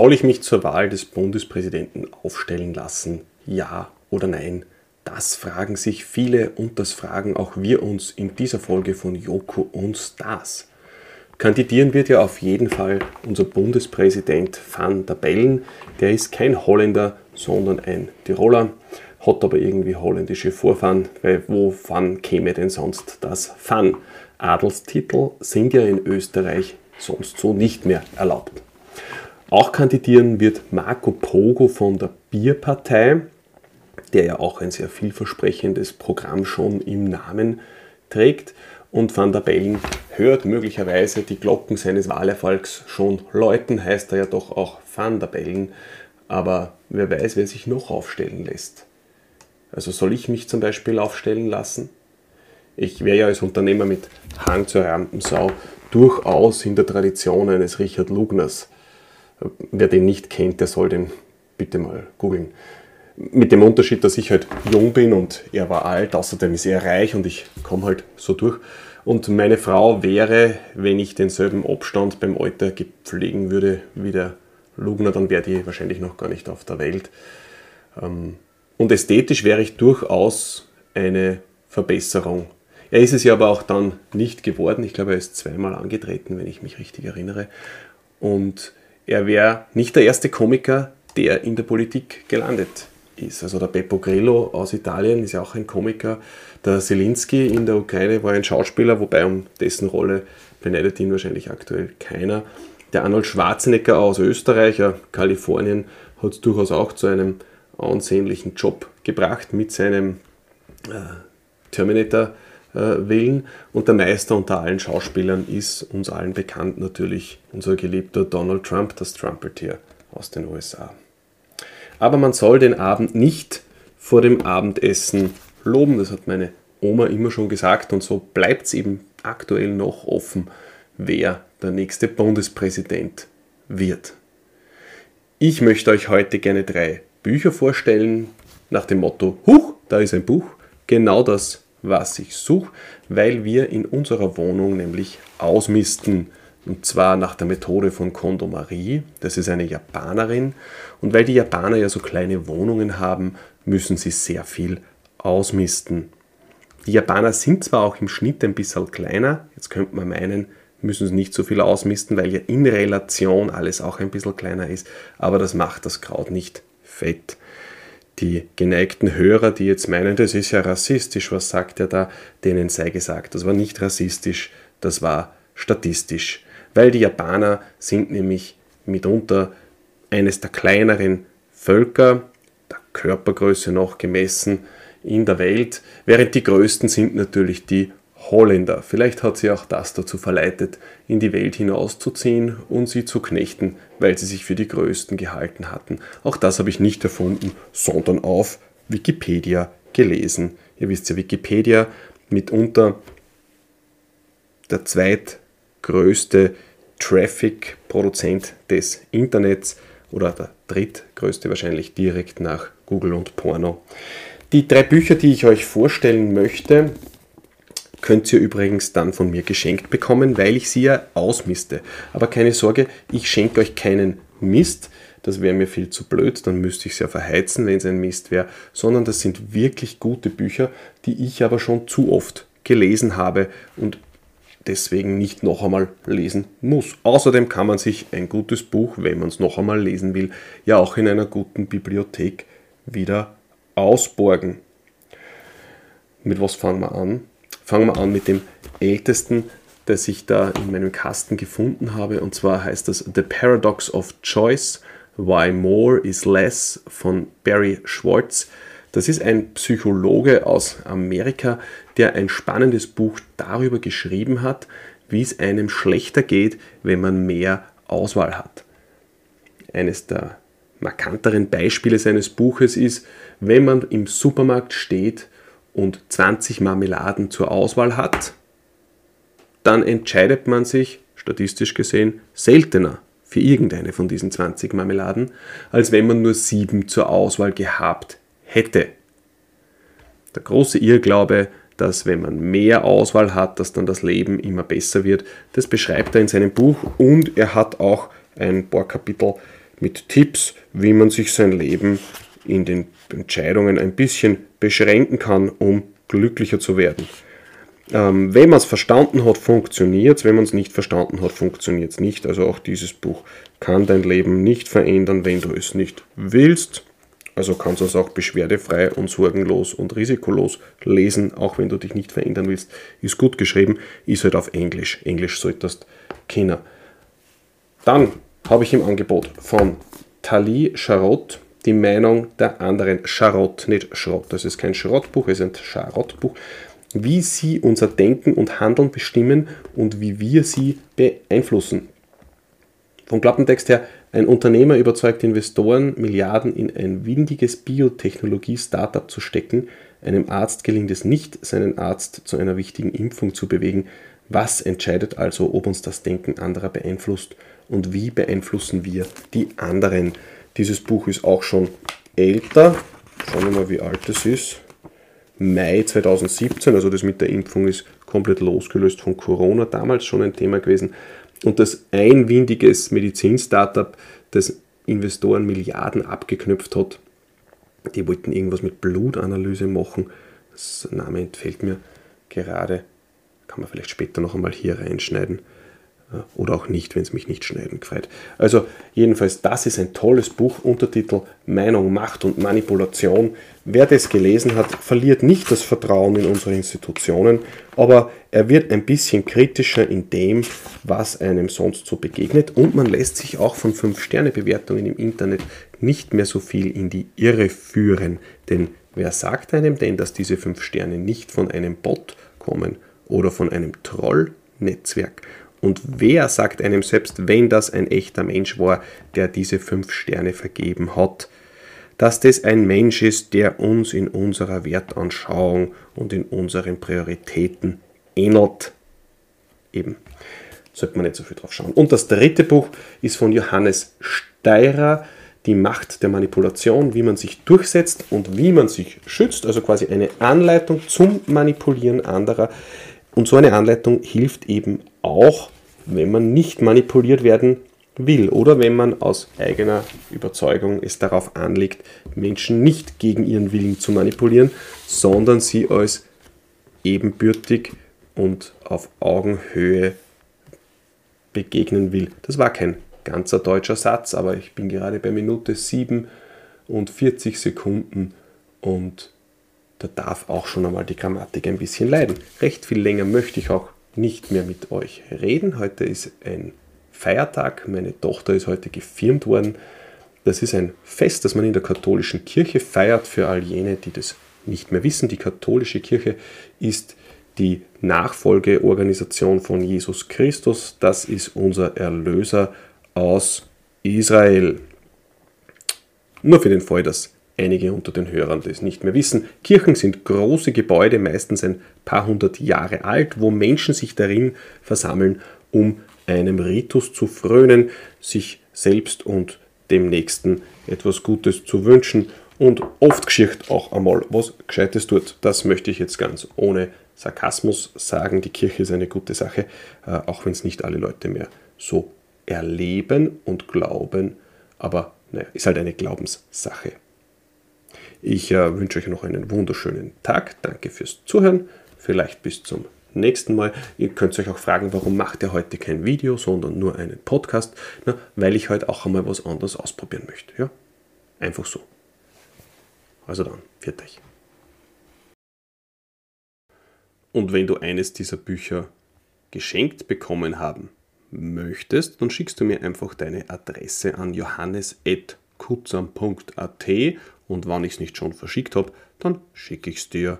Soll ich mich zur Wahl des Bundespräsidenten aufstellen lassen? Ja oder nein? Das fragen sich viele und das fragen auch wir uns in dieser Folge von Joko und Stars. Kandidieren wird ja auf jeden Fall unser Bundespräsident Van der Bellen. Der ist kein Holländer, sondern ein Tiroler, hat aber irgendwie holländische Vorfahren, weil wo Van käme denn sonst das Van? Adelstitel sind ja in Österreich sonst so nicht mehr erlaubt. Auch kandidieren wird Marco Pogo von der Bierpartei, der ja auch ein sehr vielversprechendes Programm schon im Namen trägt. Und Van der Bellen hört möglicherweise die Glocken seines Wahlerfolgs schon läuten, heißt er ja doch auch Van der Bellen. Aber wer weiß, wer sich noch aufstellen lässt. Also soll ich mich zum Beispiel aufstellen lassen? Ich wäre ja als Unternehmer mit Hang zur Rampensau durchaus in der Tradition eines Richard Lugners Wer den nicht kennt, der soll den bitte mal googeln. Mit dem Unterschied, dass ich halt jung bin und er war alt, außerdem ist er reich und ich komme halt so durch. Und meine Frau wäre, wenn ich denselben Abstand beim Alter gepflegen würde wie der Lugner, dann wäre die wahrscheinlich noch gar nicht auf der Welt. Ähm, und ästhetisch wäre ich durchaus eine Verbesserung. Er ist es ja aber auch dann nicht geworden. Ich glaube, er ist zweimal angetreten, wenn ich mich richtig erinnere. Und er wäre nicht der erste Komiker, der in der Politik gelandet ist. Also der Beppo Grillo aus Italien ist ja auch ein Komiker. Der Selinski in der Ukraine war ein Schauspieler, wobei um dessen Rolle beneidet ihn wahrscheinlich aktuell keiner. Der Arnold Schwarzenegger aus Österreich, Kalifornien, hat es durchaus auch zu einem ansehnlichen Job gebracht mit seinem äh, Terminator äh, wählen. Und der Meister unter allen Schauspielern ist uns allen bekannt natürlich unser geliebter Donald Trump, das Trumpetier aus den USA. Aber man soll den Abend nicht vor dem Abendessen loben, das hat meine Oma immer schon gesagt und so bleibt es eben aktuell noch offen, wer der nächste Bundespräsident wird. Ich möchte euch heute gerne drei Bücher vorstellen, nach dem Motto, Huch, da ist ein Buch, genau das was ich suche, weil wir in unserer Wohnung nämlich ausmisten. Und zwar nach der Methode von Kondo Marie. Das ist eine Japanerin. Und weil die Japaner ja so kleine Wohnungen haben, müssen sie sehr viel ausmisten. Die Japaner sind zwar auch im Schnitt ein bisschen kleiner, jetzt könnte man meinen, müssen sie nicht so viel ausmisten, weil ja in Relation alles auch ein bisschen kleiner ist, aber das macht das Kraut nicht fett die geneigten Hörer, die jetzt meinen, das ist ja rassistisch, was sagt er da, denen sei gesagt, das war nicht rassistisch, das war statistisch. Weil die Japaner sind nämlich mitunter eines der kleineren Völker, der Körpergröße noch gemessen, in der Welt, während die größten sind natürlich die Holländer. Vielleicht hat sie auch das dazu verleitet, in die Welt hinauszuziehen und sie zu knechten, weil sie sich für die Größten gehalten hatten. Auch das habe ich nicht erfunden, sondern auf Wikipedia gelesen. Ihr wisst ja, Wikipedia mitunter der zweitgrößte Traffic-Produzent des Internets oder der drittgrößte wahrscheinlich direkt nach Google und Porno. Die drei Bücher, die ich euch vorstellen möchte, könnt ihr übrigens dann von mir geschenkt bekommen, weil ich sie ja ausmiste. Aber keine Sorge, ich schenke euch keinen Mist. Das wäre mir viel zu blöd, dann müsste ich es ja verheizen, wenn es ein Mist wäre, sondern das sind wirklich gute Bücher, die ich aber schon zu oft gelesen habe und deswegen nicht noch einmal lesen muss. Außerdem kann man sich ein gutes Buch, wenn man es noch einmal lesen will, ja auch in einer guten Bibliothek wieder ausborgen. Mit was fangen wir an? Fangen wir an mit dem ältesten, das ich da in meinem Kasten gefunden habe. Und zwar heißt das The Paradox of Choice, Why More is Less von Barry Schwartz. Das ist ein Psychologe aus Amerika, der ein spannendes Buch darüber geschrieben hat, wie es einem schlechter geht, wenn man mehr Auswahl hat. Eines der markanteren Beispiele seines Buches ist, wenn man im Supermarkt steht und 20 Marmeladen zur Auswahl hat, dann entscheidet man sich, statistisch gesehen, seltener für irgendeine von diesen 20 Marmeladen, als wenn man nur sieben zur Auswahl gehabt hätte. Der große Irrglaube, dass wenn man mehr Auswahl hat, dass dann das Leben immer besser wird, das beschreibt er in seinem Buch und er hat auch ein paar Kapitel mit Tipps, wie man sich sein Leben in den Entscheidungen ein bisschen beschränken kann, um glücklicher zu werden. Ähm, wenn man es verstanden hat, funktioniert es. Wenn man es nicht verstanden hat, funktioniert es nicht. Also auch dieses Buch kann dein Leben nicht verändern, wenn du es nicht willst. Also kannst du es auch beschwerdefrei und sorgenlos und risikolos lesen, auch wenn du dich nicht verändern willst. Ist gut geschrieben, ist halt auf Englisch. Englisch solltest kennen. Dann habe ich im Angebot von Tali Charot die Meinung der anderen. Charot, nicht Schrott. Das ist kein Schrottbuch, es ist ein Charotbuch. Wie sie unser Denken und Handeln bestimmen und wie wir sie beeinflussen. Vom Klappentext her, ein Unternehmer überzeugt Investoren, Milliarden in ein windiges Biotechnologie-Startup zu stecken. Einem Arzt gelingt es nicht, seinen Arzt zu einer wichtigen Impfung zu bewegen. Was entscheidet also, ob uns das Denken anderer beeinflusst und wie beeinflussen wir die anderen? Dieses Buch ist auch schon älter. Schauen wir mal, wie alt es ist. Mai 2017, also das mit der Impfung ist komplett losgelöst von Corona, damals schon ein Thema gewesen und das ein windiges Medizin-Startup, das Investoren Milliarden abgeknöpft hat. Die wollten irgendwas mit Blutanalyse machen. Das Name entfällt mir gerade. Kann man vielleicht später noch einmal hier reinschneiden. Oder auch nicht, wenn es mich nicht schneiden gefällt. Also jedenfalls, das ist ein tolles Buch, Untertitel Meinung, Macht und Manipulation. Wer das gelesen hat, verliert nicht das Vertrauen in unsere Institutionen, aber er wird ein bisschen kritischer in dem, was einem sonst so begegnet und man lässt sich auch von 5-Sterne-Bewertungen im Internet nicht mehr so viel in die Irre führen. Denn wer sagt einem denn, dass diese 5 Sterne nicht von einem Bot kommen oder von einem Troll-Netzwerk? Und wer sagt einem selbst, wenn das ein echter Mensch war, der diese fünf Sterne vergeben hat, dass das ein Mensch ist, der uns in unserer Wertanschauung und in unseren Prioritäten ähnelt? Eben, sollte man nicht so viel drauf schauen. Und das dritte Buch ist von Johannes Steirer, die Macht der Manipulation, wie man sich durchsetzt und wie man sich schützt, also quasi eine Anleitung zum Manipulieren anderer. Und so eine Anleitung hilft eben auch, wenn man nicht manipuliert werden will oder wenn man aus eigener Überzeugung es darauf anlegt, Menschen nicht gegen ihren Willen zu manipulieren, sondern sie als ebenbürtig und auf Augenhöhe begegnen will. Das war kein ganzer deutscher Satz, aber ich bin gerade bei Minute 7 und 40 Sekunden und da darf auch schon einmal die Grammatik ein bisschen leiden. Recht viel länger möchte ich auch nicht mehr mit euch reden. Heute ist ein Feiertag. Meine Tochter ist heute gefirmt worden. Das ist ein Fest, das man in der katholischen Kirche feiert für all jene, die das nicht mehr wissen. Die katholische Kirche ist die Nachfolgeorganisation von Jesus Christus. Das ist unser Erlöser aus Israel. Nur für den Fall, dass einige unter den Hörern das nicht mehr wissen. Kirchen sind große Gebäude, meistens ein paar hundert Jahre alt, wo Menschen sich darin versammeln, um einem Ritus zu frönen, sich selbst und dem Nächsten etwas Gutes zu wünschen und oft geschieht auch einmal was Gescheites tut. Das möchte ich jetzt ganz ohne Sarkasmus sagen. Die Kirche ist eine gute Sache, äh, auch wenn es nicht alle Leute mehr so erleben und glauben, aber naja, ist halt eine Glaubenssache. Ich äh, wünsche euch noch einen wunderschönen Tag. Danke fürs Zuhören. Vielleicht bis zum nächsten Mal. Ihr könnt euch auch fragen, warum macht ihr heute kein Video, sondern nur einen Podcast? Na, weil ich heute auch einmal was anderes ausprobieren möchte. Ja? Einfach so. Also dann, viert euch. Und wenn du eines dieser Bücher geschenkt bekommen haben möchtest, dann schickst du mir einfach deine Adresse an johannes.kutzam.at und wann ich es nicht schon verschickt habe, dann schicke ich es dir